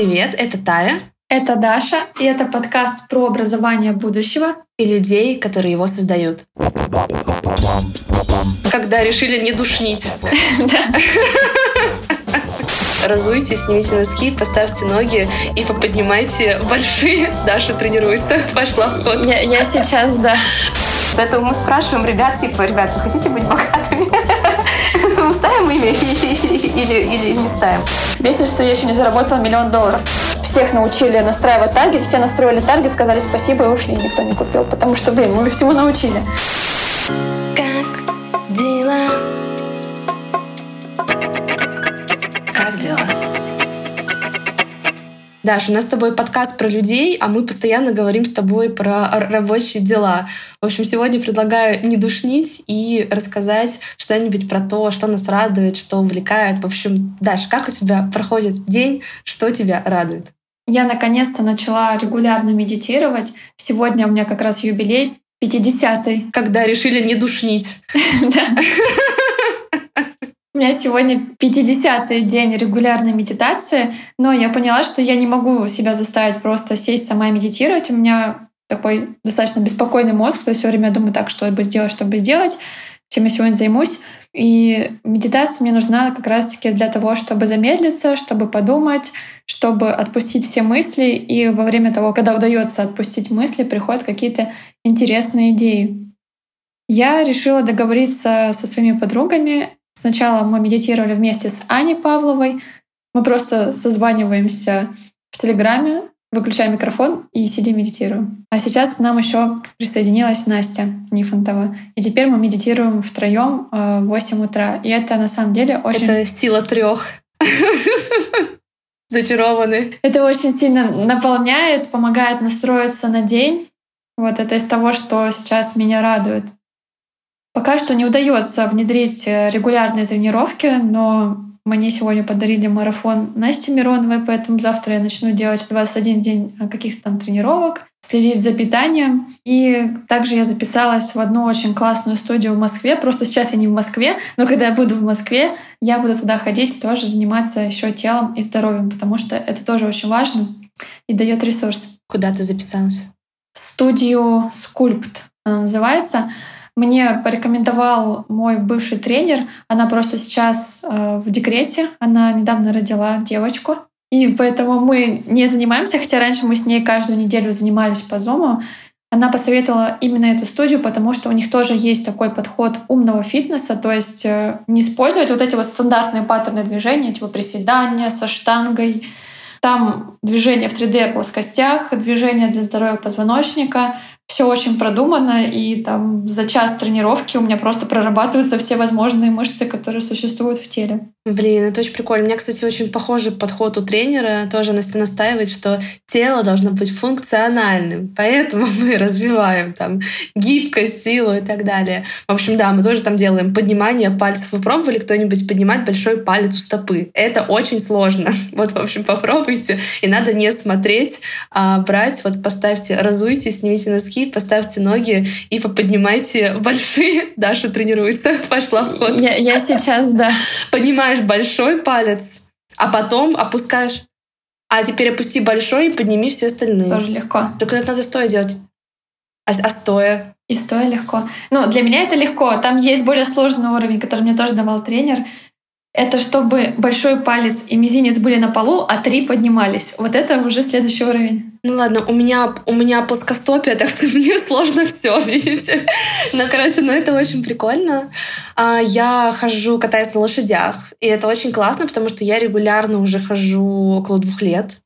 привет! Это Тая. Это Даша, и это подкаст про образование будущего и людей, которые его создают. Когда решили не душнить. Разуйтесь, снимите носки, поставьте ноги и поподнимайте большие. Даша тренируется, пошла в ход. Я, я сейчас, да. Поэтому мы спрашиваем ребят, типа, ребят, вы хотите быть богатыми? Ставим имя или, или не ставим? Бесит, что я еще не заработала миллион долларов. Всех научили настраивать таргет, все настроили таргет, сказали спасибо и ушли, никто не купил, потому что, блин, мы всему научили. Как дела? Даш, у нас с тобой подкаст про людей, а мы постоянно говорим с тобой про рабочие дела. В общем, сегодня предлагаю не душнить и рассказать что-нибудь про то, что нас радует, что увлекает. В общем, Даш, как у тебя проходит день, что тебя радует? Я наконец-то начала регулярно медитировать. Сегодня у меня как раз юбилей 50-й. Когда решили не душнить. У меня сегодня 50-й день регулярной медитации, но я поняла, что я не могу себя заставить просто сесть сама и медитировать. У меня такой достаточно беспокойный мозг, то есть все время думаю так, что бы сделать, чтобы сделать, чем я сегодня займусь. И медитация мне нужна как раз-таки для того, чтобы замедлиться, чтобы подумать, чтобы отпустить все мысли. И во время того, когда удается отпустить мысли, приходят какие-то интересные идеи. Я решила договориться со своими подругами Сначала мы медитировали вместе с Аней Павловой. Мы просто созваниваемся в Телеграме, выключаем микрофон и сидим медитируем. А сейчас к нам еще присоединилась Настя Нифонтова. И теперь мы медитируем втроем э, в 8 утра. И это на самом деле очень... Это сила трех. Зачарованы. Это очень сильно наполняет, помогает настроиться на день. Вот это из того, что сейчас меня радует. Пока что не удается внедрить э, регулярные тренировки, но мне сегодня подарили марафон Насти Мироновой, поэтому завтра я начну делать 21 день э, каких-то там тренировок, следить за питанием. И также я записалась в одну очень классную студию в Москве. Просто сейчас я не в Москве, но когда я буду в Москве, я буду туда ходить, тоже заниматься еще телом и здоровьем, потому что это тоже очень важно и дает ресурс. Куда ты записалась? В студию Скульпт называется. Мне порекомендовал мой бывший тренер. Она просто сейчас э, в декрете. Она недавно родила девочку. И поэтому мы не занимаемся, хотя раньше мы с ней каждую неделю занимались по зуму. Она посоветовала именно эту студию, потому что у них тоже есть такой подход умного фитнеса, то есть э, не использовать вот эти вот стандартные паттерны движения, типа приседания со штангой. Там движение в 3D плоскостях, движение для здоровья позвоночника, все очень продумано, и там за час тренировки у меня просто прорабатываются все возможные мышцы, которые существуют в теле. Блин, это очень прикольно. У меня, кстати, очень похожий подход у тренера. Тоже Настя настаивает, что тело должно быть функциональным. Поэтому мы развиваем там гибкость, силу и так далее. В общем, да, мы тоже там делаем поднимание пальцев. Вы пробовали кто-нибудь поднимать большой палец у стопы? Это очень сложно. Вот, в общем, попробуйте. И надо не смотреть, а брать. Вот поставьте, разуйте, снимите носки, поставьте ноги и поподнимайте большие. Даша тренируется. Пошла в ход. Я, я сейчас, да. Поднимаешь большой палец, а потом опускаешь. А теперь опусти большой и подними все остальные. Тоже легко. Только это надо стоя делать. А, а стоя? И стоя легко. Ну, для меня это легко. Там есть более сложный уровень, который мне тоже давал тренер. Это чтобы большой палец и мизинец были на полу, а три поднимались. Вот это уже следующий уровень. Ну ладно, у меня, у меня плоскостопие, так что мне сложно все, видите. Ну, короче, ну это очень прикольно. А, я хожу, катаюсь на лошадях, и это очень классно, потому что я регулярно уже хожу около двух лет.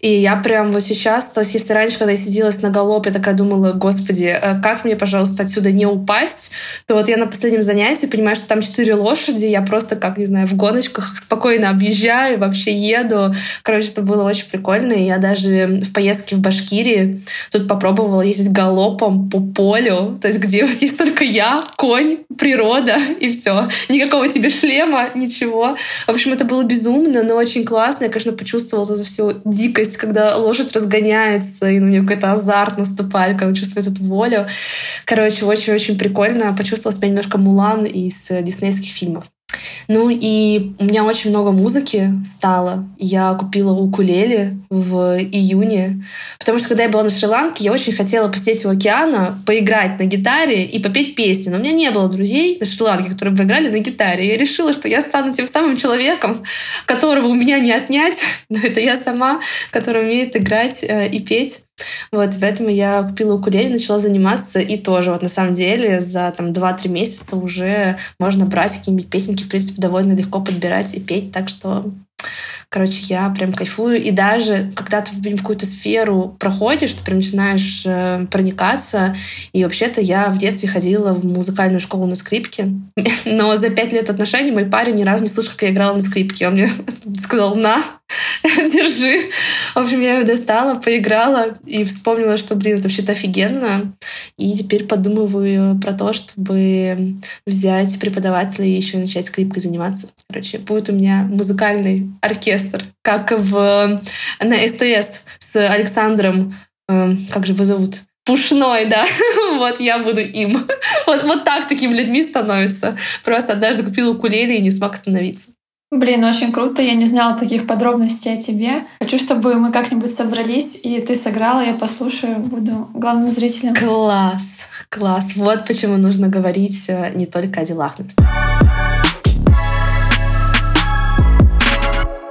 И я прям вот сейчас, то есть если раньше, когда я сидела на галопе, такая думала, господи, э, как мне, пожалуйста, отсюда не упасть, то вот я на последнем занятии понимаю, что там четыре лошади, я просто, как, не знаю, в гоночках спокойно объезжаю, вообще еду. Короче, это было очень прикольно. И я даже в поездке в Башкирии тут попробовала ездить галопом по полю, то есть где вот есть только я, конь, природа и все. Никакого тебе шлема, ничего. В общем, это было безумно, но очень классно. Я, конечно, почувствовала эту всю дикость, когда лошадь разгоняется, и у нее какой-то азарт наступает, когда чувствует эту волю. Короче, очень-очень прикольно. Почувствовала себя немножко Мулан из диснейских фильмов. Ну и у меня очень много музыки стало. Я купила укулеле в июне, потому что когда я была на Шри-Ланке, я очень хотела посидеть у океана, поиграть на гитаре и попеть песни. Но у меня не было друзей на Шри-Ланке, которые бы играли на гитаре. Я решила, что я стану тем самым человеком, которого у меня не отнять, но это я сама, которая умеет играть э, и петь. Вот, поэтому я купила укулеле, начала заниматься, и тоже вот на самом деле за там 2-3 месяца уже можно брать какие-нибудь песенки, в принципе, довольно легко подбирать и петь, так что Короче, я прям кайфую. И даже когда ты в какую-то сферу проходишь, ты прям начинаешь э, проникаться. И вообще-то я в детстве ходила в музыкальную школу на скрипке. Но за пять лет отношений мой парень ни разу не слышал, как я играла на скрипке. Он мне сказал, на, держи. В общем, я ее достала, поиграла и вспомнила, что, блин, это вообще-то офигенно. И теперь подумываю про то, чтобы взять преподавателя и еще начать скрипкой заниматься. Короче, будет у меня музыкальный оркестр, как в, на СТС с Александром, э, как же его зовут? Пушной, да. вот я буду им. вот, вот так такими людьми становится. Просто однажды купила укулеле и не смог остановиться. Блин, очень круто. Я не знала таких подробностей о тебе. Хочу, чтобы мы как-нибудь собрались, и ты сыграла, я послушаю, буду главным зрителем. Класс, класс. Вот почему нужно говорить э, не только о делах.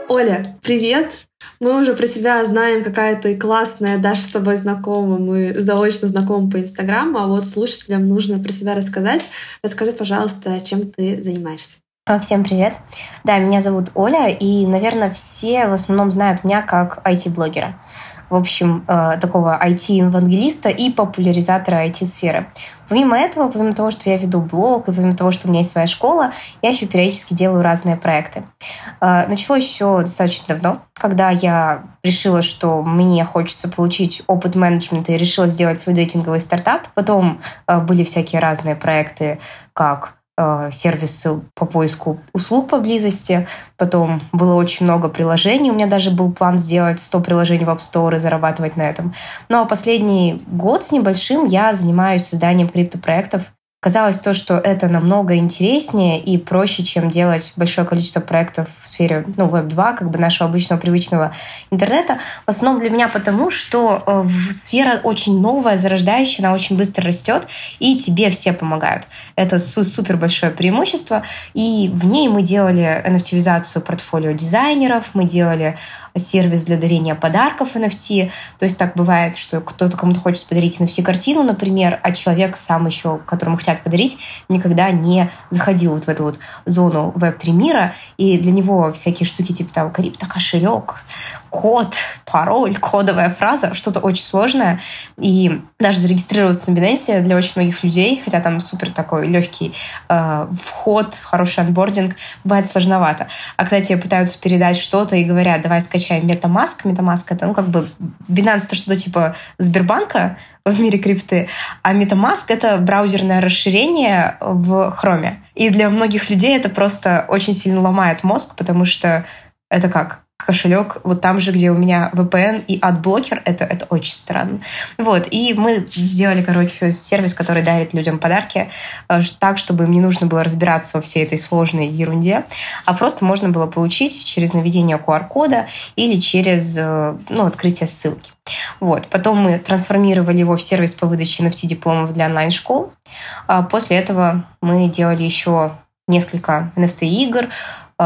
Оля, привет! Мы уже про тебя знаем, какая ты классная, Даша с тобой знакома, мы заочно знакомы по Инстаграму, а вот слушателям нужно про себя рассказать. Расскажи, пожалуйста, чем ты занимаешься. А, всем привет. Да, меня зовут Оля, и, наверное, все в основном знают меня как IT-блогера. В общем, э, такого IT-евангелиста и популяризатора IT-сферы. Помимо этого, помимо того, что я веду блог, и помимо того, что у меня есть своя школа, я еще периодически делаю разные проекты. Э, началось все достаточно давно, когда я решила, что мне хочется получить опыт менеджмента и решила сделать свой дейтинговый стартап. Потом э, были всякие разные проекты, как сервисы по поиску услуг поблизости. Потом было очень много приложений. У меня даже был план сделать 100 приложений в App Store и зарабатывать на этом. Ну а последний год с небольшим я занимаюсь созданием криптопроектов Казалось то, что это намного интереснее и проще, чем делать большое количество проектов в сфере ну, Web2, как бы нашего обычного привычного интернета. В основном для меня потому, что э, сфера очень новая, зарождающая, она очень быстро растет, и тебе все помогают. Это супер большое преимущество. И в ней мы делали NFT-визацию портфолио дизайнеров, мы делали сервис для дарения подарков NFT. То есть так бывает, что кто-то кому-то хочет подарить NFT-картину, например, а человек сам еще, которому хотят подарить, никогда не заходил вот в эту вот зону Web3 мира, и для него всякие штуки типа там крипто, кошелек, код, пароль, кодовая фраза, что-то очень сложное. И даже зарегистрироваться на Binance для очень многих людей, хотя там супер такой легкий э, вход, хороший анбординг, бывает сложновато. А когда тебе пытаются передать что-то и говорят, давай скачаем MetaMask, MetaMask это, ну, как бы Binance это что-то типа Сбербанка в мире крипты, а MetaMask это браузерное расширение в Chrome. И для многих людей это просто очень сильно ломает мозг, потому что это как? Кошелек вот там же, где у меня VPN и адблокер, это, это очень странно. Вот, и мы сделали, короче, сервис, который дарит людям подарки э, так, чтобы им не нужно было разбираться во всей этой сложной ерунде, а просто можно было получить через наведение QR-кода или через э, ну, открытие ссылки. Вот. Потом мы трансформировали его в сервис по выдаче NFT-дипломов для онлайн-школ. А после этого мы делали еще несколько NFT-игр,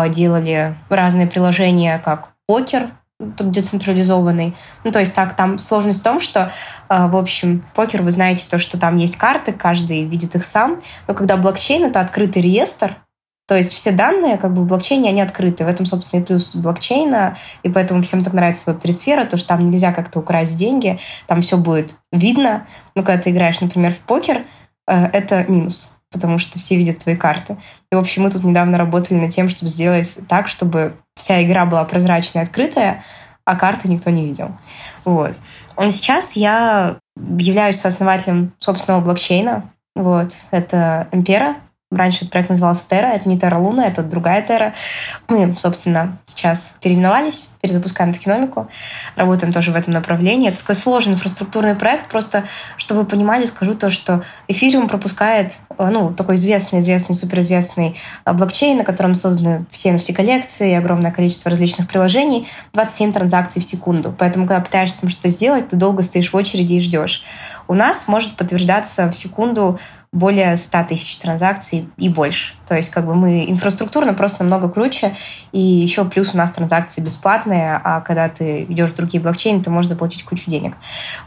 делали разные приложения, как покер, децентрализованный. Ну, то есть так, там сложность в том, что, а, в общем, покер, вы знаете то, что там есть карты, каждый видит их сам, но когда блокчейн — это открытый реестр, то есть все данные как бы в блокчейне, они открыты. В этом, собственно, и плюс блокчейна. И поэтому всем так нравится Web3 сфера, то, что там нельзя как-то украсть деньги, там все будет видно. Но когда ты играешь, например, в покер, э, это минус потому что все видят твои карты. И, в общем, мы тут недавно работали над тем, чтобы сделать так, чтобы вся игра была прозрачная, открытая, а карты никто не видел. Вот. И сейчас я являюсь сооснователем собственного блокчейна. Вот. Это Эмпера, Раньше этот проект назывался Terra, это не Terra Luna, это другая Terra. Мы, собственно, сейчас переименовались, перезапускаем токеномику, работаем тоже в этом направлении. Это такой сложный инфраструктурный проект, просто чтобы вы понимали, скажу то, что эфириум пропускает, э, ну, такой известный, известный, суперизвестный э, блокчейн, на котором созданы все NFT-коллекции, огромное количество различных приложений, 27 транзакций в секунду. Поэтому, когда пытаешься там что-то сделать, ты долго стоишь в очереди и ждешь. У нас может подтверждаться в секунду более 100 тысяч транзакций и больше. То есть как бы мы инфраструктурно просто намного круче, и еще плюс у нас транзакции бесплатные, а когда ты идешь в другие блокчейны, ты можешь заплатить кучу денег.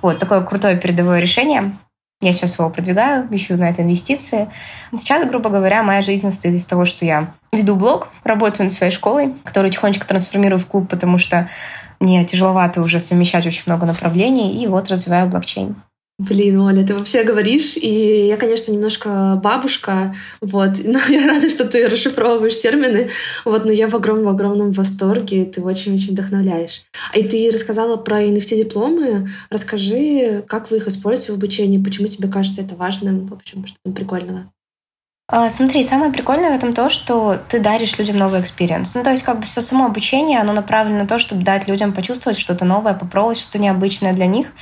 Вот такое крутое передовое решение. Я сейчас его продвигаю, ищу на это инвестиции. Сейчас, грубо говоря, моя жизнь состоит из того, что я веду блог, работаю над своей школой, которую тихонечко трансформирую в клуб, потому что мне тяжеловато уже совмещать очень много направлений, и вот развиваю блокчейн. Блин, Оля, ты вообще говоришь, и я, конечно, немножко бабушка, вот, но я рада, что ты расшифровываешь термины, вот, но я в огромном-огромном восторге, ты очень-очень вдохновляешь. И ты рассказала про NFT-дипломы, расскажи, как вы их используете в обучении, почему тебе кажется это важным, в общем, что там прикольного? А, смотри, самое прикольное в этом то, что ты даришь людям новый experience. Ну, то есть, как бы все само обучение, оно направлено на то, чтобы дать людям почувствовать что-то новое, попробовать что-то необычное для них.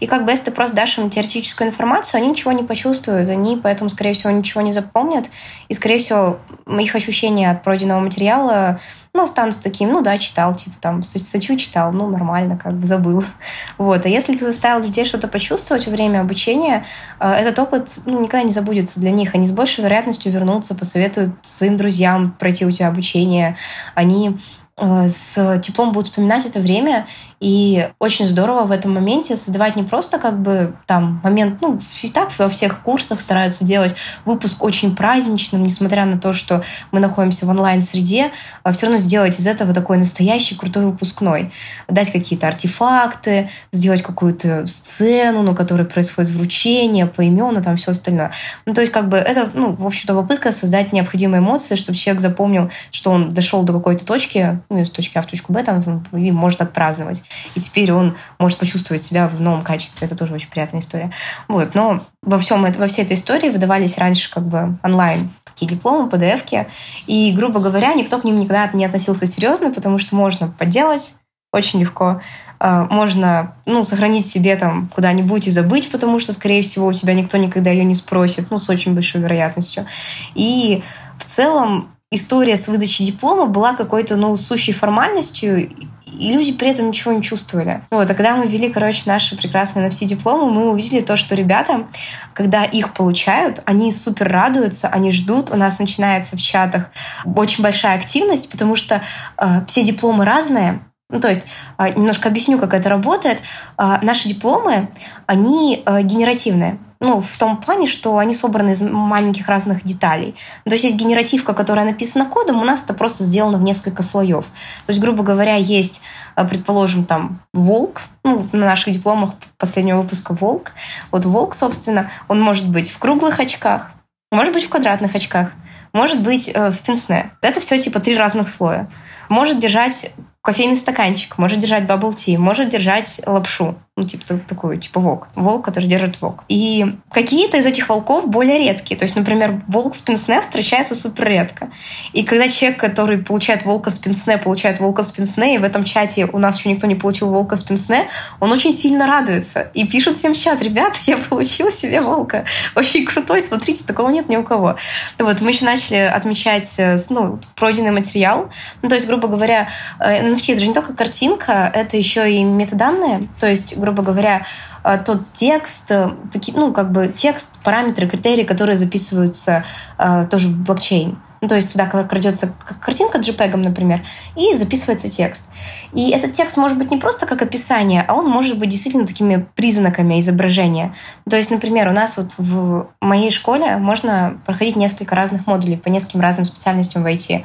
И как бы если ты просто дашь им теоретическую информацию, они ничего не почувствуют, они поэтому, скорее всего, ничего не запомнят. И, скорее всего, их ощущения от пройденного материала ну, останутся таким, ну да, читал, типа там, статью читал, ну, нормально, как бы забыл. Вот. А если ты заставил людей что-то почувствовать во время обучения, э, этот опыт ну, никогда не забудется для них. Они с большей вероятностью вернутся, посоветуют своим друзьям пройти у тебя обучение. Они с теплом будут вспоминать это время и очень здорово в этом моменте создавать не просто как бы там момент, ну, и так во всех курсах стараются делать выпуск очень праздничным, несмотря на то, что мы находимся в онлайн-среде, а все равно сделать из этого такой настоящий крутой выпускной. Дать какие-то артефакты, сделать какую-то сцену, на которой происходит вручение, поименно, там все остальное. Ну, то есть как бы это, ну, в общем-то, попытка создать необходимые эмоции, чтобы человек запомнил, что он дошел до какой-то точки, ну, из точки А в точку Б, там, и может отпраздновать и теперь он может почувствовать себя в новом качестве. Это тоже очень приятная история. Вот. Но во, всем, во всей этой истории выдавались раньше как бы онлайн такие дипломы, pdf и, грубо говоря, никто к ним никогда не относился серьезно, потому что можно подделать очень легко. А, можно ну, сохранить себе там куда-нибудь и забыть, потому что, скорее всего, у тебя никто никогда ее не спросит, ну, с очень большой вероятностью. И в целом история с выдачей диплома была какой-то, ну, сущей формальностью, и люди при этом ничего не чувствовали. Вот, а когда мы ввели, короче, наши прекрасные NFC-дипломы, мы увидели то, что ребята, когда их получают, они супер радуются, они ждут, у нас начинается в чатах очень большая активность, потому что э, все дипломы разные, ну, то есть, э, немножко объясню, как это работает. Э, наши дипломы, они э, генеративные. Ну, в том плане, что они собраны из маленьких разных деталей. То есть есть генеративка, которая написана кодом, у нас это просто сделано в несколько слоев. То есть, грубо говоря, есть, э, предположим, там волк, ну, на наших дипломах последнего выпуска волк. Вот волк, собственно, он может быть в круглых очках, может быть в квадратных очках, может быть э, в пенсне. Это все типа три разных слоя. Может держать кофейный стаканчик, может держать bubble tea, может держать лапшу ну, типа такой, типа волк. Волк, который держит волк. И какие-то из этих волков более редкие. То есть, например, волк с пенсне встречается супер редко. И когда человек, который получает волка с пенсне, получает волка с пенсне, и в этом чате у нас еще никто не получил волка с пенсне, он очень сильно радуется. И пишет всем в чат, ребята, я получил себе волка. Очень крутой, смотрите, такого нет ни у кого. Вот, мы еще начали отмечать э, ну, пройденный материал. Ну, то есть, грубо говоря, NFT э, — это же не только картинка, это еще и метаданные. То есть, грубо говоря, э, тот текст, э, такие, ну, как бы текст, параметры, критерии, которые записываются э, тоже в блокчейн. Ну, то есть сюда крадется картинка JPEG, например, и записывается текст. И этот текст может быть не просто как описание, а он может быть действительно такими признаками изображения. То есть, например, у нас вот в моей школе можно проходить несколько разных модулей по нескольким разным специальностям в IT.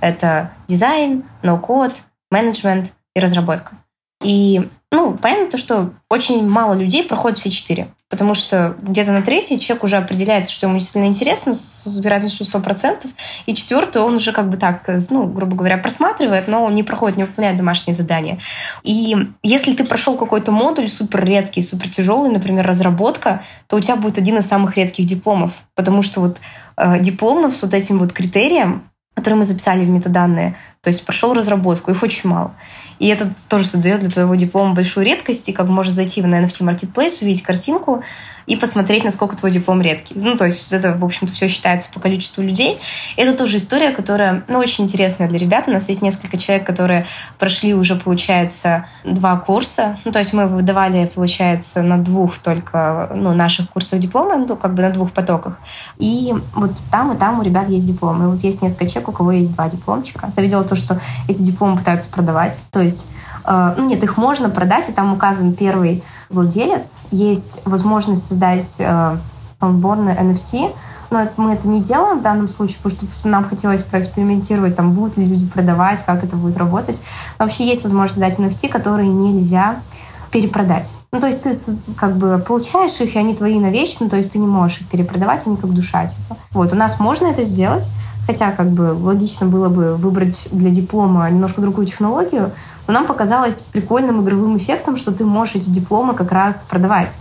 Это дизайн, ноу-код, менеджмент и разработка. И, ну, понятно то, что очень мало людей проходят все четыре. Потому что где-то на третий человек уже определяется, что ему действительно интересно с вероятностью 100%, и четвертый он уже как бы так, ну, грубо говоря, просматривает, но не проходит, не выполняет домашние задания. И если ты прошел какой-то модуль супер редкий, супер тяжелый, например, разработка, то у тебя будет один из самых редких дипломов, потому что вот э, дипломов с вот этим вот критерием, который мы записали в метаданные, то есть прошел разработку, их очень мало. И это тоже создает для твоего диплома большую редкость, и как можешь зайти на NFT Marketplace, увидеть картинку и посмотреть, насколько твой диплом редкий. Ну, то есть это, в общем-то, все считается по количеству людей. Это тоже история, которая, ну, очень интересная для ребят. У нас есть несколько человек, которые прошли уже, получается, два курса. Ну, то есть мы выдавали, получается, на двух только, ну, наших курсах диплома, ну, как бы на двух потоках. И вот там и там у ребят есть дипломы. И вот есть несколько человек, у кого есть два дипломчика. Я видела то, что эти дипломы пытаются продавать. То есть, э, ну нет, их можно продать, и там указан первый владелец. Есть возможность создать э, саундборны NFT, но мы это не делаем в данном случае, потому что нам хотелось проэкспериментировать, там будут ли люди продавать, как это будет работать. Вообще есть возможность создать NFT, которые нельзя перепродать. Ну, то есть ты как бы получаешь их, и они твои навечно, то есть ты не можешь их перепродавать, они как душа. Типа. Вот, у нас можно это сделать, Хотя как бы логично было бы выбрать для диплома немножко другую технологию, но нам показалось прикольным игровым эффектом, что ты можешь эти дипломы как раз продавать.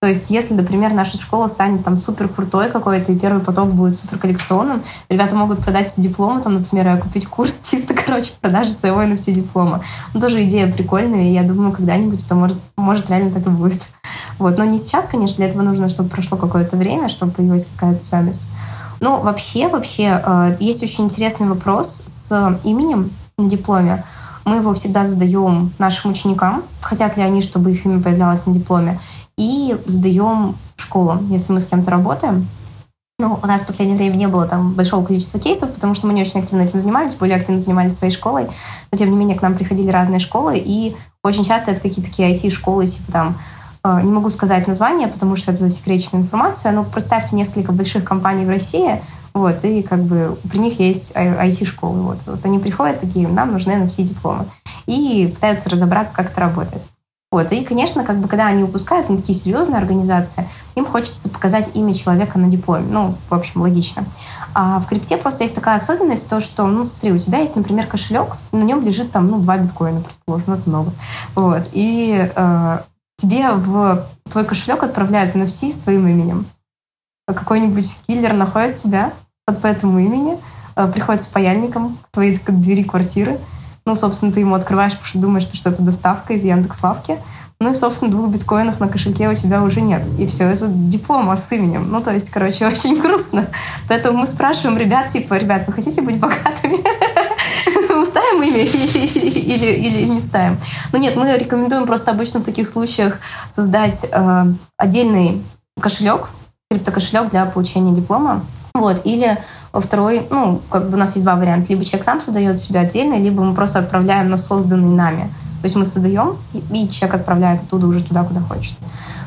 То есть, если, например, наша школа станет там супер крутой какой-то, и первый поток будет супер коллекционным, ребята могут продать дипломы, там, например, купить курс чисто, короче, продажи своего NFT диплома. Ну, тоже идея прикольная, и я думаю, когда-нибудь это может, может реально так и будет. Вот. Но не сейчас, конечно, для этого нужно, чтобы прошло какое-то время, чтобы появилась какая-то ценность. Ну, вообще, вообще, э, есть очень интересный вопрос с именем на дипломе. Мы его всегда задаем нашим ученикам, хотят ли они, чтобы их имя появлялось на дипломе, и задаем школам, если мы с кем-то работаем. Ну, у нас в последнее время не было там большого количества кейсов, потому что мы не очень активно этим занимались, более активно занимались своей школой. Но, тем не менее, к нам приходили разные школы, и очень часто это какие-то такие IT-школы, типа там Э, не могу сказать название, потому что это засекреченная информация, но представьте несколько больших компаний в России, вот, и как бы при них есть IT-школы. Вот, вот они приходят такие, нам нужны NFT-дипломы. И пытаются разобраться, как это работает. Вот. И, конечно, как бы, когда они выпускают, они такие серьезные организации, им хочется показать имя человека на дипломе. Ну, в общем, логично. А в крипте просто есть такая особенность, то, что, ну, смотри, у тебя есть, например, кошелек, на нем лежит там, ну, два биткоина, предположим, ну, это много. Вот. И э, тебе в твой кошелек отправляют NFT с твоим именем. Какой-нибудь киллер находит тебя по этому имени, э, приходит с паяльником к твоей двери квартиры. Ну, собственно, ты ему открываешь, потому что думаешь, что это доставка из Яндекс.Лавки. Ну и, собственно, двух биткоинов на кошельке у тебя уже нет. И все, это диплома с именем. Ну, то есть, короче, очень грустно. Поэтому мы спрашиваем ребят, типа, ребят, вы хотите быть богатыми? Мы ставим имя или, или не ставим? Ну нет, мы рекомендуем просто обычно в таких случаях создать э, отдельный кошелек, криптокошелек для получения диплома. Вот, или второй, ну, как бы у нас есть два варианта. Либо человек сам создает себя отдельно, либо мы просто отправляем на созданный нами. То есть мы создаем, и человек отправляет оттуда уже туда, куда хочет.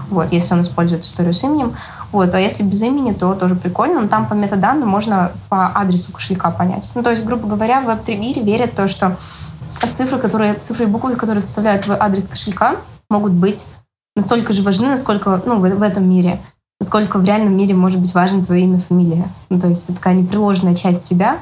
Вот, если он использует историю с именем. Вот, а если без имени, то тоже прикольно. Но там по метаданным можно по адресу кошелька понять. Ну, то есть, грубо говоря, в веб-3 мире верят то, что цифры, которые, цифры и буквы, которые составляют твой адрес кошелька, могут быть настолько же важны, насколько, ну, в, в этом мире, насколько в реальном мире может быть важно твое имя, фамилия. Ну, то есть это такая непреложная часть тебя,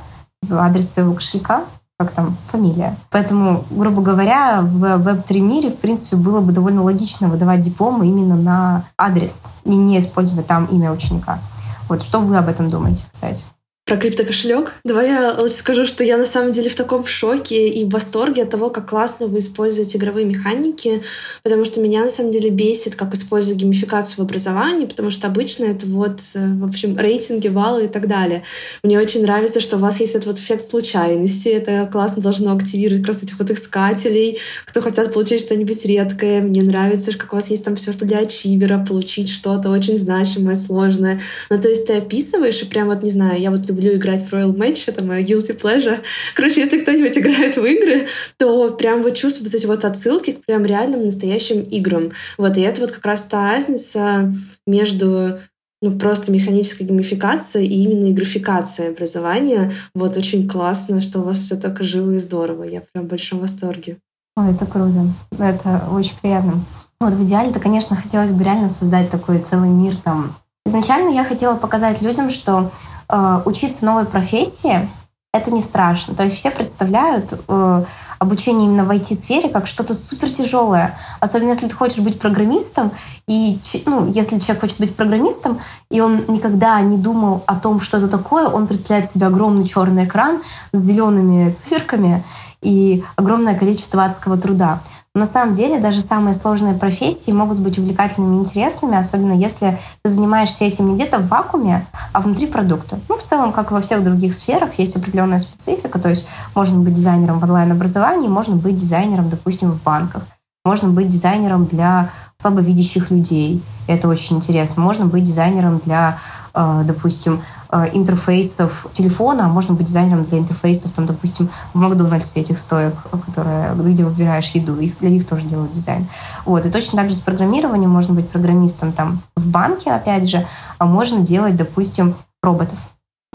адрес твоего кошелька, как там, фамилия. Поэтому, грубо говоря, в Web3 мире, в принципе, было бы довольно логично выдавать дипломы именно на адрес и не использовать там имя ученика. Вот что вы об этом думаете, кстати? Про криптокошелек? Давай я лучше скажу, что я на самом деле в таком шоке и в восторге от того, как классно вы используете игровые механики, потому что меня на самом деле бесит, как используют геймификацию в образовании, потому что обычно это вот, э, в общем, рейтинги, баллы и так далее. Мне очень нравится, что у вас есть этот вот эффект случайности, это классно должно активировать как раз этих вот искателей, кто хотят получить что-нибудь редкое. Мне нравится, как у вас есть там все, что для ачивера, получить что-то очень значимое, сложное. Ну, то есть ты описываешь, и прям вот, не знаю, я вот люблю люблю играть в Royal Match, это моя guilty pleasure. Короче, если кто-нибудь играет в игры, то прям вот чувствуют эти вот отсылки к прям реальным настоящим играм. Вот, и это вот как раз та разница между ну, просто механической геймификацией и именно игрофикацией образования. Вот очень классно, что у вас все так живо и здорово. Я прям в большом восторге. Ой, это круто. Это очень приятно. Вот в идеале-то, конечно, хотелось бы реально создать такой целый мир там. Изначально я хотела показать людям, что э, учиться новой профессии это не страшно. То есть все представляют э, обучение именно в IT-сфере как что-то супер тяжелое. Особенно если ты хочешь быть программистом, и ну, если человек хочет быть программистом, и он никогда не думал о том, что это такое, он представляет себе огромный черный экран с зелеными циферками и огромное количество адского труда. На самом деле даже самые сложные профессии могут быть увлекательными и интересными, особенно если ты занимаешься этим не где-то в вакууме, а внутри продукта. Ну, в целом, как и во всех других сферах, есть определенная специфика, то есть можно быть дизайнером в онлайн-образовании, можно быть дизайнером, допустим, в банках, можно быть дизайнером для слабовидящих людей. Это очень интересно. Можно быть дизайнером для, э, допустим, интерфейсов телефона, а можно быть дизайнером для интерфейсов, там, допустим, в Макдональдсе этих стоек, которые, где выбираешь еду, их, для них тоже делают дизайн. Вот. И точно так же с программированием можно быть программистом там в банке, опять же, а можно делать, допустим, роботов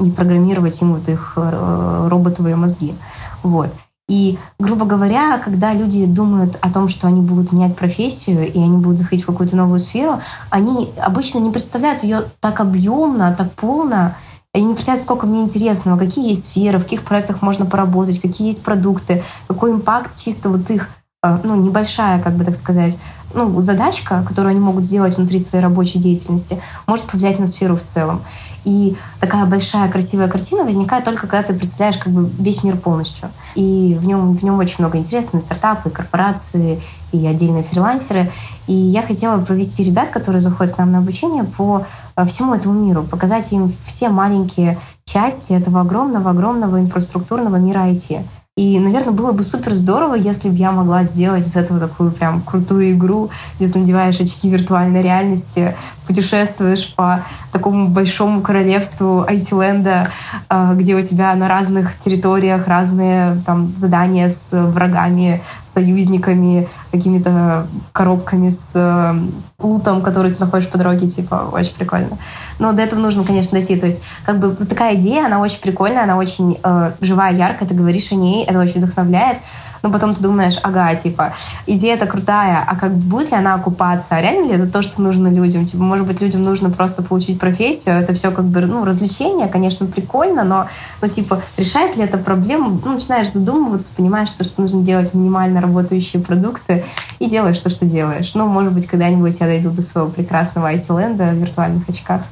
и программировать им вот их э, роботовые мозги. Вот. И, грубо говоря, когда люди думают о том, что они будут менять профессию и они будут заходить в какую-то новую сферу, они обычно не представляют ее так объемно, так полно, они не представляют, сколько мне интересного, какие есть сферы, в каких проектах можно поработать, какие есть продукты, какой импакт чисто вот их, э, ну, небольшая, как бы так сказать, ну, задачка, которую они могут сделать внутри своей рабочей деятельности, может повлиять на сферу в целом. И такая большая красивая картина возникает только когда ты представляешь как бы весь мир полностью. И в нем, в нем очень много интересного, и стартапы, и корпорации, и отдельные фрилансеры. И я хотела провести ребят, которые заходят к нам на обучение, по э, всему этому миру, показать им все маленькие части этого огромного-огромного инфраструктурного мира IT. И, наверное, было бы супер здорово, если бы я могла сделать из этого такую прям крутую игру, где ты надеваешь очки виртуальной реальности, путешествуешь по такому большому королевству Айтиленда, э, где у тебя на разных территориях разные там задания с врагами, союзниками, какими-то коробками с э, лутом, который ты находишь по дороге, типа, очень прикольно. Но до этого нужно, конечно, дойти. То есть, как бы такая идея, она очень прикольная, она очень э, живая, яркая, ты говоришь о ней, это очень вдохновляет но потом ты думаешь, ага, типа, идея это крутая, а как будет ли она окупаться? А реально ли это то, что нужно людям? Типа, может быть, людям нужно просто получить профессию, это все как бы, ну, развлечение, конечно, прикольно, но, ну, типа, решает ли это проблему? Ну, начинаешь задумываться, понимаешь, то, что нужно делать минимально работающие продукты, и делаешь то, что делаешь. Ну, может быть, когда-нибудь я дойду до своего прекрасного IT-ленда в виртуальных очках.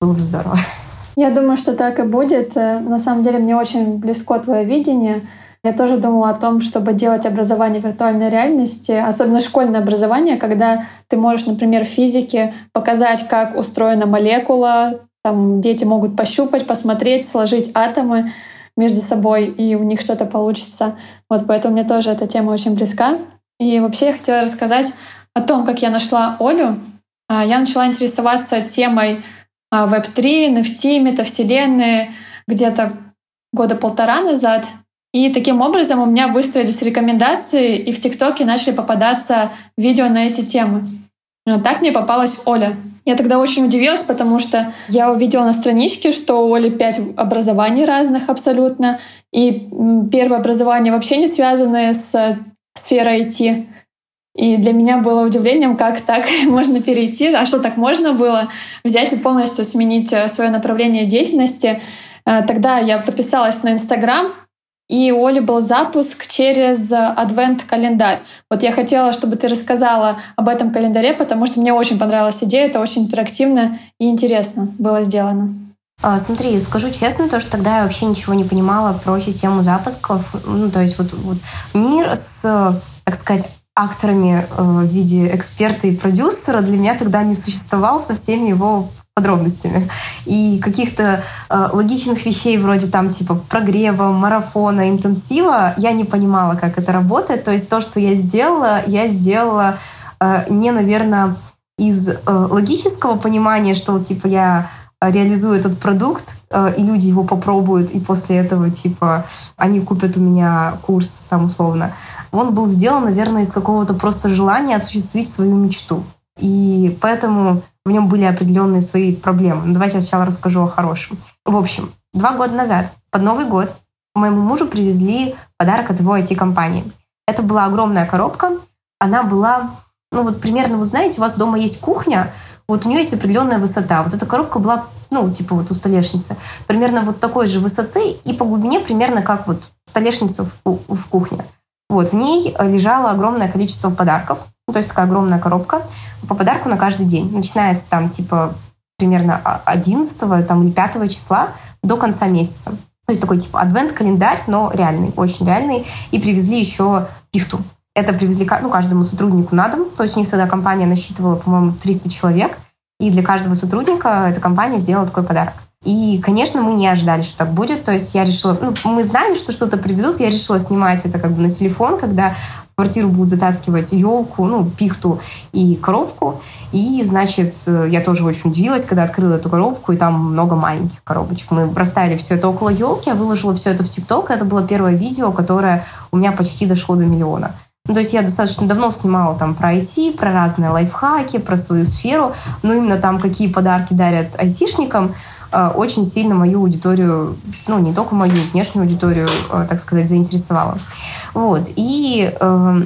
Было бы здорово. Я думаю, что так и будет. Э, на самом деле, мне очень близко твое видение — я тоже думала о том, чтобы делать образование виртуальной реальности, особенно школьное образование, когда ты можешь, например, в физике показать, как устроена молекула, там дети могут пощупать, посмотреть, сложить атомы между собой, и у них что-то получится. Вот поэтому мне тоже эта тема очень близка. И вообще я хотела рассказать о том, как я нашла Олю. А, я начала интересоваться темой Web3, NFT, метавселенные где-то года полтора назад. И таким образом у меня выстроились рекомендации, и в ТикТоке начали попадаться видео на эти темы. Так мне попалась Оля. Я тогда очень удивилась, потому что я увидела на страничке, что у Оли пять образований разных абсолютно. И первое образование вообще не связанное с сферой IT. И для меня было удивлением, как так можно перейти, а что так можно было взять и полностью сменить э, свое направление деятельности. Э, тогда я подписалась на Инстаграм, и у Оли был запуск через адвент-календарь. Вот я хотела, чтобы ты рассказала об этом календаре, потому что мне очень понравилась идея, это очень интерактивно и интересно было сделано. А, смотри, скажу честно, то, что тогда я вообще ничего не понимала про систему запусков. Ну, то есть вот, вот мир с, так сказать, акторами э, в виде эксперта и продюсера для меня тогда не существовал со всеми его подробностями. И каких-то э, логичных вещей вроде там типа прогрева, марафона, интенсива я не понимала, как это работает. То есть то, что я сделала, я сделала э, не, наверное, из э, логического понимания, что типа я реализую этот продукт, э, и люди его попробуют, и после этого, типа, они купят у меня курс, там, условно. Он был сделан, наверное, из какого-то просто желания осуществить свою мечту. И поэтому в нем были определенные свои проблемы. Но давайте я сначала расскажу о хорошем. В общем, два года назад, под Новый год, моему мужу привезли подарок от его IT-компании. Это была огромная коробка. Она была, ну вот примерно, вы знаете, у вас дома есть кухня, вот у нее есть определенная высота. Вот эта коробка была, ну, типа вот у столешницы, примерно вот такой же высоты и по глубине примерно как вот столешница в, в кухне. Вот, в ней лежало огромное количество подарков. Ну, то есть такая огромная коробка по подарку на каждый день, начиная с там типа примерно 11 там, или 5 числа до конца месяца. То есть такой типа адвент-календарь, но реальный, очень реальный. И привезли еще пифту. Это привезли ну, каждому сотруднику на дом. То есть у них тогда компания насчитывала, по-моему, 300 человек. И для каждого сотрудника эта компания сделала такой подарок. И, конечно, мы не ожидали, что так будет. То есть я решила... Ну, мы знали, что что-то привезут. Я решила снимать это как бы на телефон, когда квартиру будут затаскивать елку, ну, пихту и коробку. И, значит, я тоже очень удивилась, когда открыла эту коробку, и там много маленьких коробочек. Мы проставили все это около елки, я выложила все это в ТикТок. Это было первое видео, которое у меня почти дошло до миллиона. Ну, то есть я достаточно давно снимала там про IT, про разные лайфхаки, про свою сферу, но именно там какие подарки дарят айтишникам, очень сильно мою аудиторию, ну, не только мою, внешнюю аудиторию, э, так сказать, заинтересовала. Вот. И э,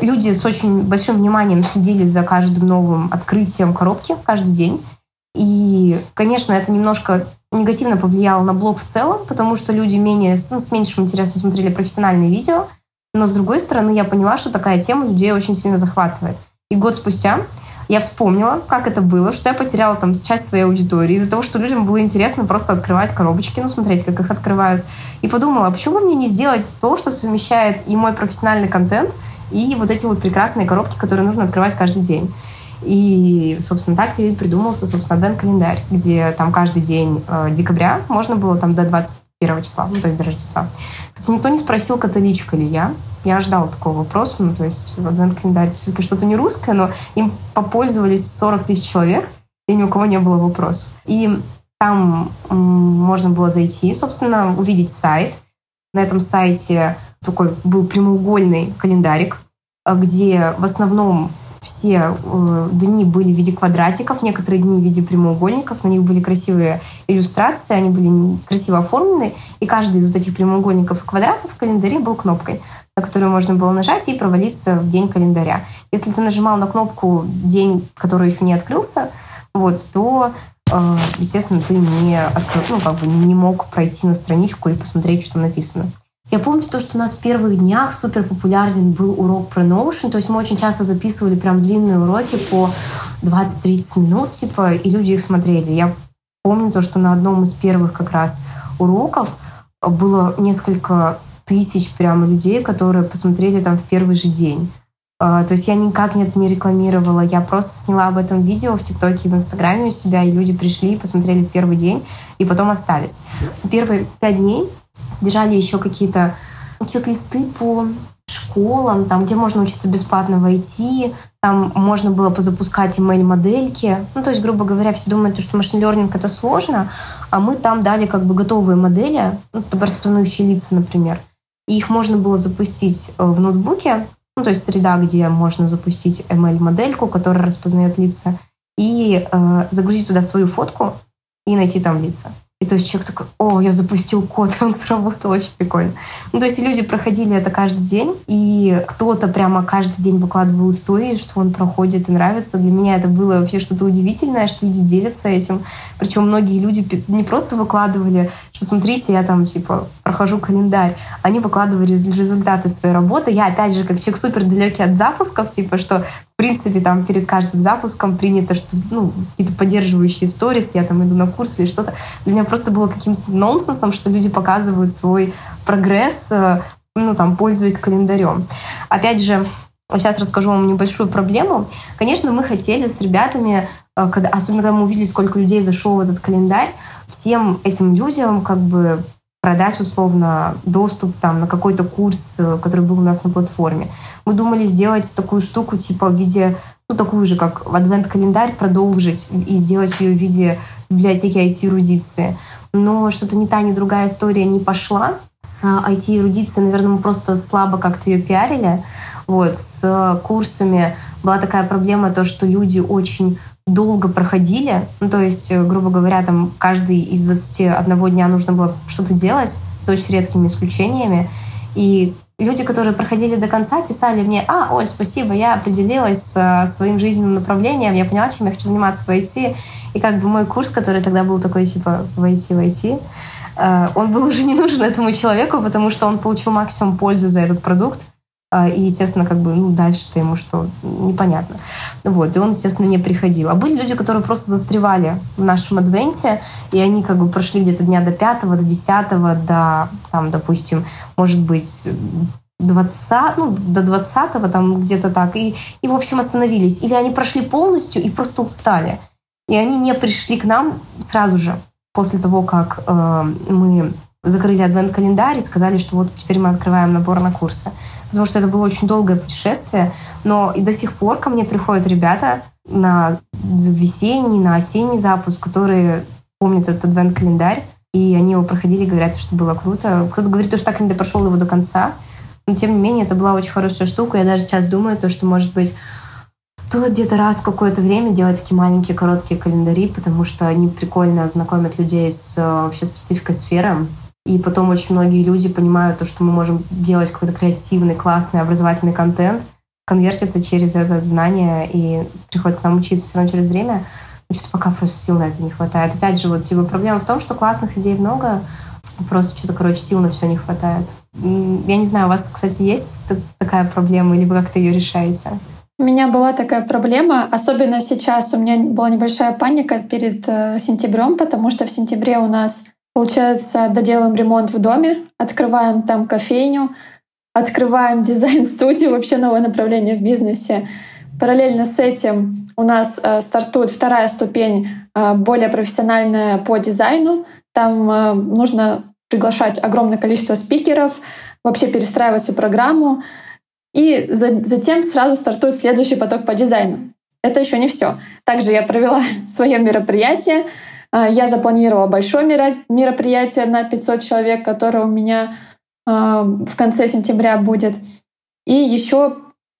люди с очень большим вниманием следили за каждым новым открытием коробки каждый день. И, конечно, это немножко негативно повлияло на блог в целом, потому что люди менее, ну, с меньшим интересом смотрели профессиональные видео. Но, с другой стороны, я поняла, что такая тема людей очень сильно захватывает. И год спустя я вспомнила, как это было, что я потеряла там часть своей аудитории из-за того, что людям было интересно просто открывать коробочки, ну, смотреть, как их открывают. И подумала, а почему мне не сделать то, что совмещает и мой профессиональный контент, и вот эти вот прекрасные коробки, которые нужно открывать каждый день. И, собственно, так и придумался, собственно, адвент-календарь, где там каждый день э, декабря можно было там до 21 числа, ну, то есть до Рождества. Кстати, никто не спросил, католичка ли я. Я ожидала такого вопроса, ну, то есть адвент-календарь все-таки что-то не русское, но им попользовались 40 тысяч человек, и ни у кого не было вопросов. И там можно было зайти, собственно, увидеть сайт. На этом сайте такой был прямоугольный календарик, э, где в основном все э, дни были в виде квадратиков, некоторые дни в виде прямоугольников, на них были красивые иллюстрации, они были красиво оформлены, и каждый из вот этих прямоугольников и квадратов в календаре был кнопкой, на которую можно было нажать и провалиться в день календаря. Если ты нажимал на кнопку день, который еще не открылся, вот, то э, естественно, ты не, открыл, ну, как бы не мог пройти на страничку и посмотреть, что там написано. Я помню то, что у нас в первых днях супер популярен был урок про Notion. То есть мы очень часто записывали прям длинные уроки по 20-30 минут, типа, и люди их смотрели. Я помню то, что на одном из первых как раз уроков было несколько тысяч прямо людей, которые посмотрели там в первый же день. А, то есть я никак это не рекламировала, я просто сняла об этом видео в ТикТоке и в Инстаграме у себя, и люди пришли, посмотрели в первый день, и потом остались. Первые пять дней содержали еще какие-то чек-листы по школам, там, где можно учиться бесплатно войти, там можно было позапускать email-модельки. Ну, то есть, грубо говоря, все думают, что машин learning это сложно, а мы там дали как бы готовые модели, ну, распознающие лица, например. И их можно было запустить э, в ноутбуке, ну, то есть среда, где можно запустить ML-модельку, которая распознает лица, и э, загрузить туда свою фотку и найти там лица. И то есть человек такой, о, я запустил код, он сработал, очень прикольно. Ну, то есть люди проходили это каждый день, и кто-то прямо каждый день выкладывал истории, что он проходит и нравится. Для меня это было вообще что-то удивительное, что люди делятся этим. Причем многие люди не просто выкладывали, что смотрите, я там типа прохожу календарь. Они выкладывали результаты своей работы. Я опять же, как человек супер далекий от запусков, типа, что в принципе, там перед каждым запуском принято, что ну, какие-то поддерживающие сторис, я там иду на курс или что-то. Для меня просто было каким-то нонсенсом, что люди показывают свой прогресс, э, ну, там, пользуясь календарем. Опять же, сейчас расскажу вам небольшую проблему. Конечно, мы хотели с ребятами, э, когда, особенно когда мы увидели, сколько людей зашло в этот календарь, всем этим людям как бы продать условно доступ там, на какой-то курс, э, который был у нас на платформе. Мы думали сделать такую штуку типа в виде, ну такую же, как в адвент-календарь, продолжить и сделать ее в виде библиотеки IT-эрудиции. Но что-то ни та, ни другая история не пошла. С IT-эрудицией, наверное, мы просто слабо как-то ее пиарили. Вот, с курсами была такая проблема, то, что люди очень долго проходили. Ну, то есть, э, грубо говоря, там каждый из 21 дня нужно было что-то делать, за очень редкими исключениями. И люди, которые проходили до конца, писали мне, а, Оль, спасибо, я определилась с э, своим жизненным направлением, я поняла, чем я хочу заниматься в IT. И как бы мой курс, который тогда был такой, типа, в IT, в IT, э, он был уже не нужен этому человеку, потому что он получил максимум пользы за этот продукт. Э, и, естественно, как бы, ну, дальше-то ему что, непонятно. Вот, и он, естественно, не приходил. А были люди, которые просто застревали в нашем адвенте, и они как бы прошли где-то дня до пятого, до десятого, до, там, допустим, может быть, 20, ну, до 20 там где-то так, и, и, в общем, остановились. Или они прошли полностью и просто устали. И они не пришли к нам сразу же, после того, как э, мы закрыли адвент-календарь и сказали, что вот теперь мы открываем набор на курсы. Потому что это было очень долгое путешествие. Но и до сих пор ко мне приходят ребята на весенний, на осенний запуск, которые помнят этот адвент-календарь, и они его проходили, говорят, что было круто. Кто-то говорит, что так и не прошел его до конца. Но, тем не менее, это была очень хорошая штука. Я даже сейчас думаю, то, что, может быть, стоит где-то раз в какое-то время делать такие маленькие короткие календари, потому что они прикольно знакомят людей с э, вообще спецификой сферы. И потом очень многие люди понимают то, что мы можем делать какой-то креативный, классный, образовательный контент, конвертится через это знание и приходит к нам учиться все равно через время. Но что-то пока просто сил на это не хватает. Опять же, вот типа проблема в том, что классных идей много, просто что-то, короче, сил на все не хватает. Я не знаю, у вас, кстати, есть такая проблема, либо как-то ее решаете? У меня была такая проблема, особенно сейчас у меня была небольшая паника перед э, сентябрем, потому что в сентябре у нас, получается, доделаем ремонт в доме, открываем там кофейню, открываем дизайн-студию, вообще новое направление в бизнесе. Параллельно с этим у нас э, стартует вторая ступень, э, более профессиональная по дизайну. Там э, нужно приглашать огромное количество спикеров, вообще перестраивать всю программу. И за, затем сразу стартует следующий поток по дизайну. Это еще не все. Также я провела свое мероприятие. А, я запланировала большое мероприятие на 500 человек, которое у меня а, в конце сентября будет. И еще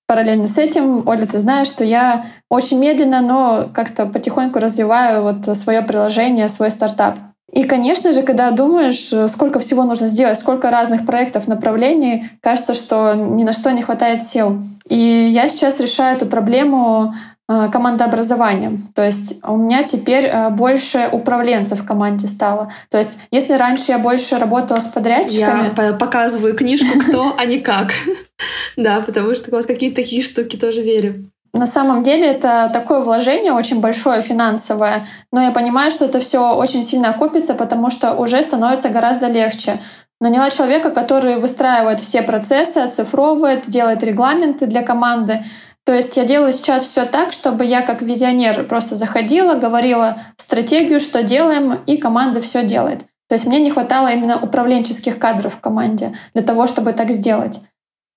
параллельно с этим, Оля, ты знаешь, что я очень медленно, но как-то потихоньку развиваю вот свое приложение, свой стартап. И, конечно же, когда думаешь, сколько всего нужно сделать, сколько разных проектов, направлений, кажется, что ни на что не хватает сил. И я сейчас решаю эту проблему командообразованием. То есть у меня теперь э, больше управленцев в команде стало. То есть если раньше я больше работала с подрядчиками... Я показываю книжку «Кто, а не как». Да, потому что вот какие-то такие штуки тоже верю. На самом деле это такое вложение очень большое финансовое, но я понимаю, что это все очень сильно окупится, потому что уже становится гораздо легче. Наняла человека, который выстраивает все процессы, оцифровывает, делает регламенты для команды. То есть я делаю сейчас все так, чтобы я как визионер просто заходила, говорила стратегию, что делаем, и команда все делает. То есть мне не хватало именно управленческих кадров в команде для того, чтобы так сделать.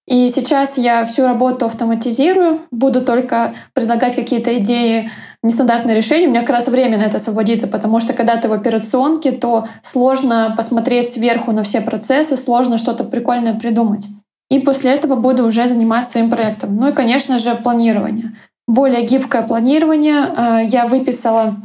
И сейчас я всю работу автоматизирую, буду только предлагать какие-то идеи, нестандартные решения. У меня как раз время на это освободится, потому что когда ты в операционке, то сложно посмотреть сверху на все процессы, сложно что-то прикольное придумать. И после этого буду уже заниматься своим проектом. Ну и, конечно же, планирование. Более гибкое планирование. А, я выписала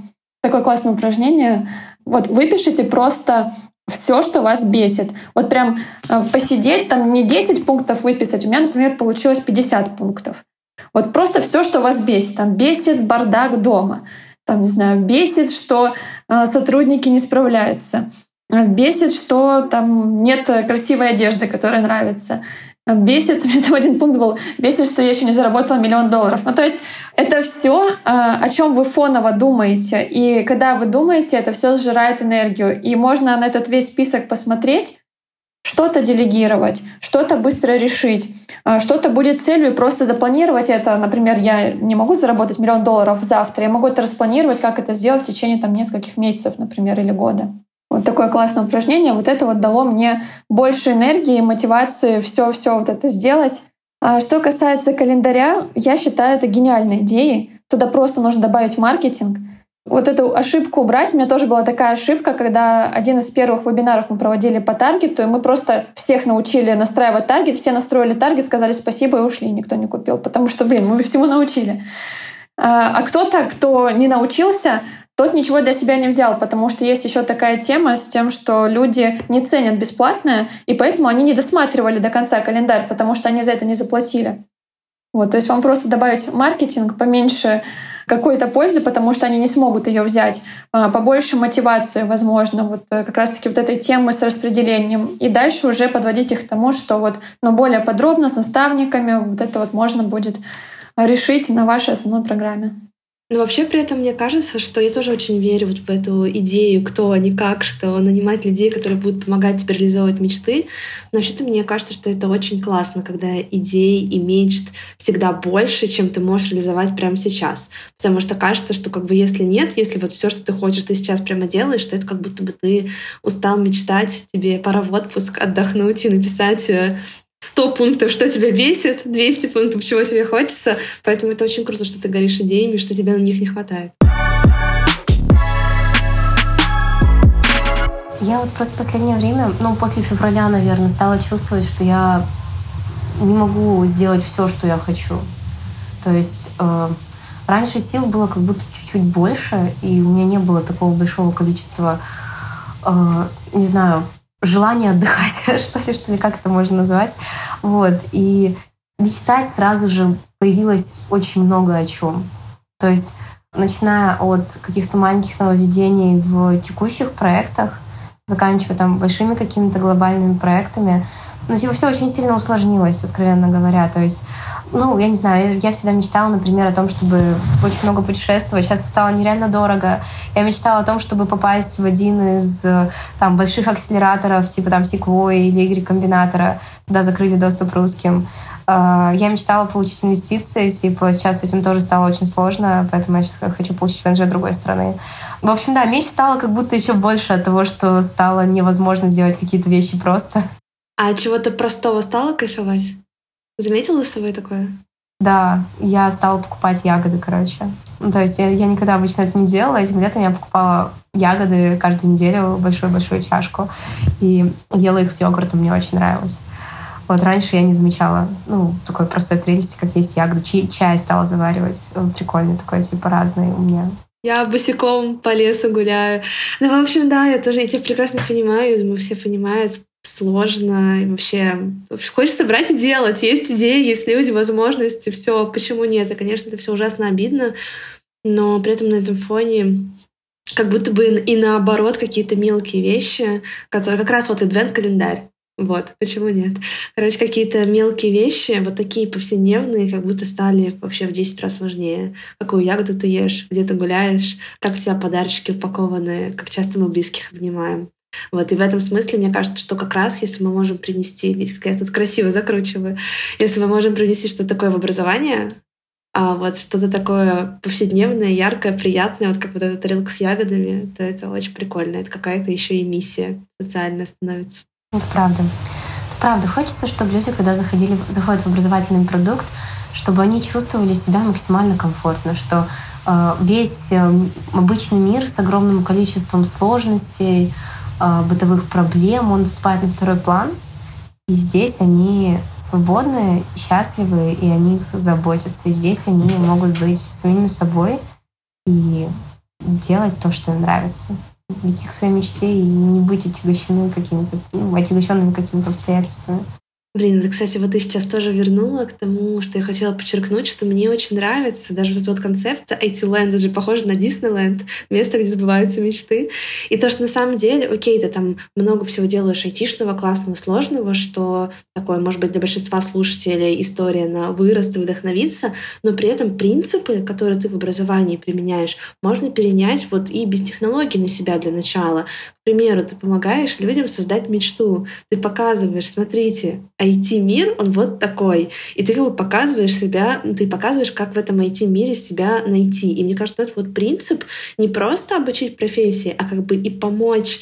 такое классное упражнение. Вот выпишите просто все, что вас бесит. Вот прям э, посидеть, там не 10 пунктов выписать. У меня, например, получилось 50 пунктов. Вот просто все, что вас бесит. Там бесит бардак дома. Там, не знаю, бесит, что э, сотрудники не справляются. Бесит, что там нет красивой одежды, которая нравится. Бесит, меня там один пункт был, бесит, что я еще не заработала миллион долларов. Ну, то есть это все, а, о чем вы фоново думаете. И когда вы думаете, это все сжирает энергию. И можно на этот весь список посмотреть, что-то делегировать, что-то быстро решить, а, что-то будет целью просто запланировать это. Например, я не могу заработать миллион долларов завтра, я могу это распланировать, как это сделать в течение там, нескольких месяцев, например, или года. Вот такое классное упражнение. Вот это вот дало мне больше энергии, мотивации все-все вот это сделать. А что касается календаря, я считаю это гениальной идеей. Туда просто нужно добавить маркетинг. Вот эту ошибку убрать. У меня тоже была такая ошибка, когда один из первых вебинаров мы проводили по таргету, и мы просто всех научили настраивать таргет, все настроили таргет, сказали спасибо и ушли, никто не купил, потому что, блин, мы всему научили. А, а кто-то, кто не научился, тот ничего для себя не взял, потому что есть еще такая тема с тем, что люди не ценят бесплатное, и поэтому они не досматривали до конца календарь, потому что они за это не заплатили. Вот, то есть вам просто добавить маркетинг поменьше какой-то пользы, потому что они не смогут ее взять, а, побольше мотивации, возможно, вот э, как раз-таки вот этой темы с распределением. И дальше уже подводить их к тому, что вот, но более подробно с наставниками вот это вот можно будет решить на вашей основной программе. Но вообще при этом мне кажется, что я тоже очень верю вот в эту идею, кто, не как, что нанимать людей, которые будут помогать тебе реализовывать мечты. Но вообще-то мне кажется, что это очень классно, когда идей и мечт всегда больше, чем ты можешь реализовать прямо сейчас. Потому что кажется, что как бы если нет, если вот все, что ты хочешь, ты сейчас прямо делаешь, то это как будто бы ты устал мечтать, тебе пора в отпуск отдохнуть и написать э, 100 пунктов, что тебя бесит, 200 пунктов, чего тебе хочется. Поэтому это очень круто, что ты горишь идеями, что тебе на них не хватает. Я вот просто последнее время, ну, после февраля, наверное, стала чувствовать, что я не могу сделать все, что я хочу. То есть э, раньше сил было как будто чуть-чуть больше, и у меня не было такого большого количества, э, не знаю, желание отдыхать, что ли, что ли, как это можно назвать. Вот. И мечтать сразу же появилось очень много о чем. То есть, начиная от каких-то маленьких нововведений в текущих проектах, заканчивая там большими какими-то глобальными проектами, ну, типа, все очень сильно усложнилось, откровенно говоря. То есть, ну, я не знаю, я всегда мечтала, например, о том, чтобы очень много путешествовать. Сейчас стало нереально дорого. Я мечтала о том, чтобы попасть в один из там больших акселераторов, типа там Sequoia или Y-комбинатора. Туда закрыли доступ русским. А, я мечтала получить инвестиции, типа сейчас с этим тоже стало очень сложно, поэтому я сейчас хочу получить ВНЖ другой страны. В общем, да, меч стало как будто еще больше от того, что стало невозможно сделать какие-то вещи просто. А чего-то простого стало кайфовать? Заметила с собой такое? Да, я стала покупать ягоды, короче. Ну, то есть я, я никогда обычно это не делала. Этим летом я покупала ягоды каждую неделю, большую-большую чашку. И ела их с йогуртом, мне очень нравилось. Вот раньше я не замечала, ну, такой простой прелести, как есть ягоды. Чай, чай стала заваривать. Прикольный такой, типа, разный у меня. Я босиком по лесу гуляю. Ну, в общем, да, я тоже, я тебя прекрасно понимаю, думаю, все понимают сложно. И вообще, хочется брать и делать. Есть идеи, есть люди, возможности, все. Почему нет? И, конечно, это все ужасно обидно, но при этом на этом фоне как будто бы и наоборот какие-то мелкие вещи, которые как раз вот адвент-календарь. Вот, почему нет? Короче, какие-то мелкие вещи, вот такие повседневные, как будто стали вообще в 10 раз важнее. Какую ягоду ты ешь, где ты гуляешь, как у тебя подарочки упакованы, как часто мы близких обнимаем. Вот, и в этом смысле мне кажется, что как раз если мы можем принести, видите, как я тут красиво закручиваю, если мы можем принести что-то такое в образование, а вот что-то такое повседневное, яркое, приятное, вот как вот эта тарелка с ягодами, то это очень прикольно. Это какая-то еще и миссия социальная становится. Это правда. Это правда. Хочется, чтобы люди, когда заходили, заходят в образовательный продукт, чтобы они чувствовали себя максимально комфортно, что э, весь э, обычный мир с огромным количеством сложностей, э, бытовых проблем, он вступает на второй план. И здесь они свободны, счастливы, и о них заботятся. И здесь они могут быть самими собой и делать то, что им нравится. Идти к своей мечте и не быть отягощены какими-то, ну, отягощенными какими-то обстоятельствами. Блин, кстати, вот ты сейчас тоже вернула к тому, что я хотела подчеркнуть, что мне очень нравится даже вот эта вот концепция IT-ленд, это же похоже на Диснейленд, место, где сбываются мечты. И то, что на самом деле, окей, ты там много всего делаешь айтишного, классного, сложного, что такое, может быть, для большинства слушателей история на вырост и вдохновиться, но при этом принципы, которые ты в образовании применяешь, можно перенять вот и без технологий на себя для начала. К примеру, ты помогаешь людям создать мечту, ты показываешь, смотрите, IT-мир, он вот такой. И ты как бы показываешь себя, ты показываешь, как в этом IT-мире себя найти. И мне кажется, этот вот принцип не просто обучить профессии, а как бы и помочь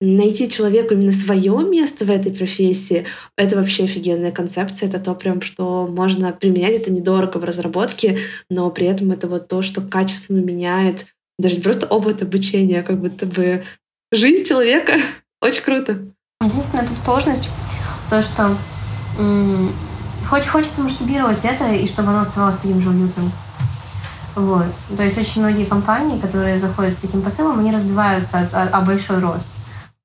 найти человеку именно свое место в этой профессии, это вообще офигенная концепция. Это то, прям, что можно применять. Это недорого в разработке, но при этом это вот то, что качественно меняет даже не просто опыт обучения, а как будто бы жизнь человека. Очень круто. Единственная тут сложность то, что Хоч, хочется масштабировать это, и чтобы оно оставалось таким же уютным. Вот. То есть очень многие компании, которые заходят с таким посылом, они разбиваются от, о, о большой рост.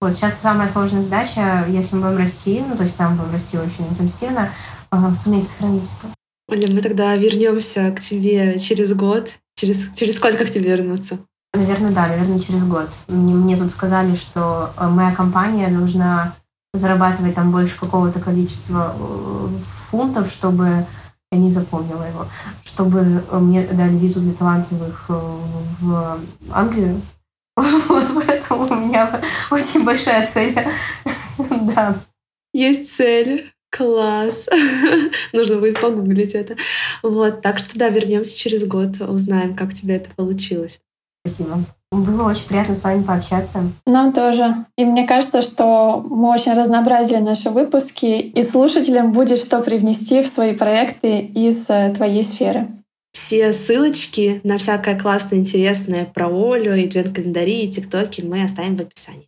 Вот сейчас самая сложная задача, если мы будем расти, ну то есть там будем расти очень интенсивно, э, суметь сохранить это. Оля, мы тогда вернемся к тебе через год. Через, через сколько к тебе вернуться? Наверное, да, наверное, через год. Мне, мне тут сказали, что моя компания должна зарабатывать там больше какого-то количества э, фунтов, чтобы я не запомнила его, чтобы мне дали визу для талантливых в Англию. Вот поэтому у меня очень большая цель. Да. Есть цель. Класс. Нужно будет погуглить это. Вот, так что да, вернемся через год, узнаем, как тебе это получилось. Спасибо. Было очень приятно с вами пообщаться. Нам тоже. И мне кажется, что мы очень разнообразили наши выпуски, и слушателям будет что привнести в свои проекты из э, твоей сферы. Все ссылочки на всякое классное, интересное про Олю, и календари, и тиктоки мы оставим в описании.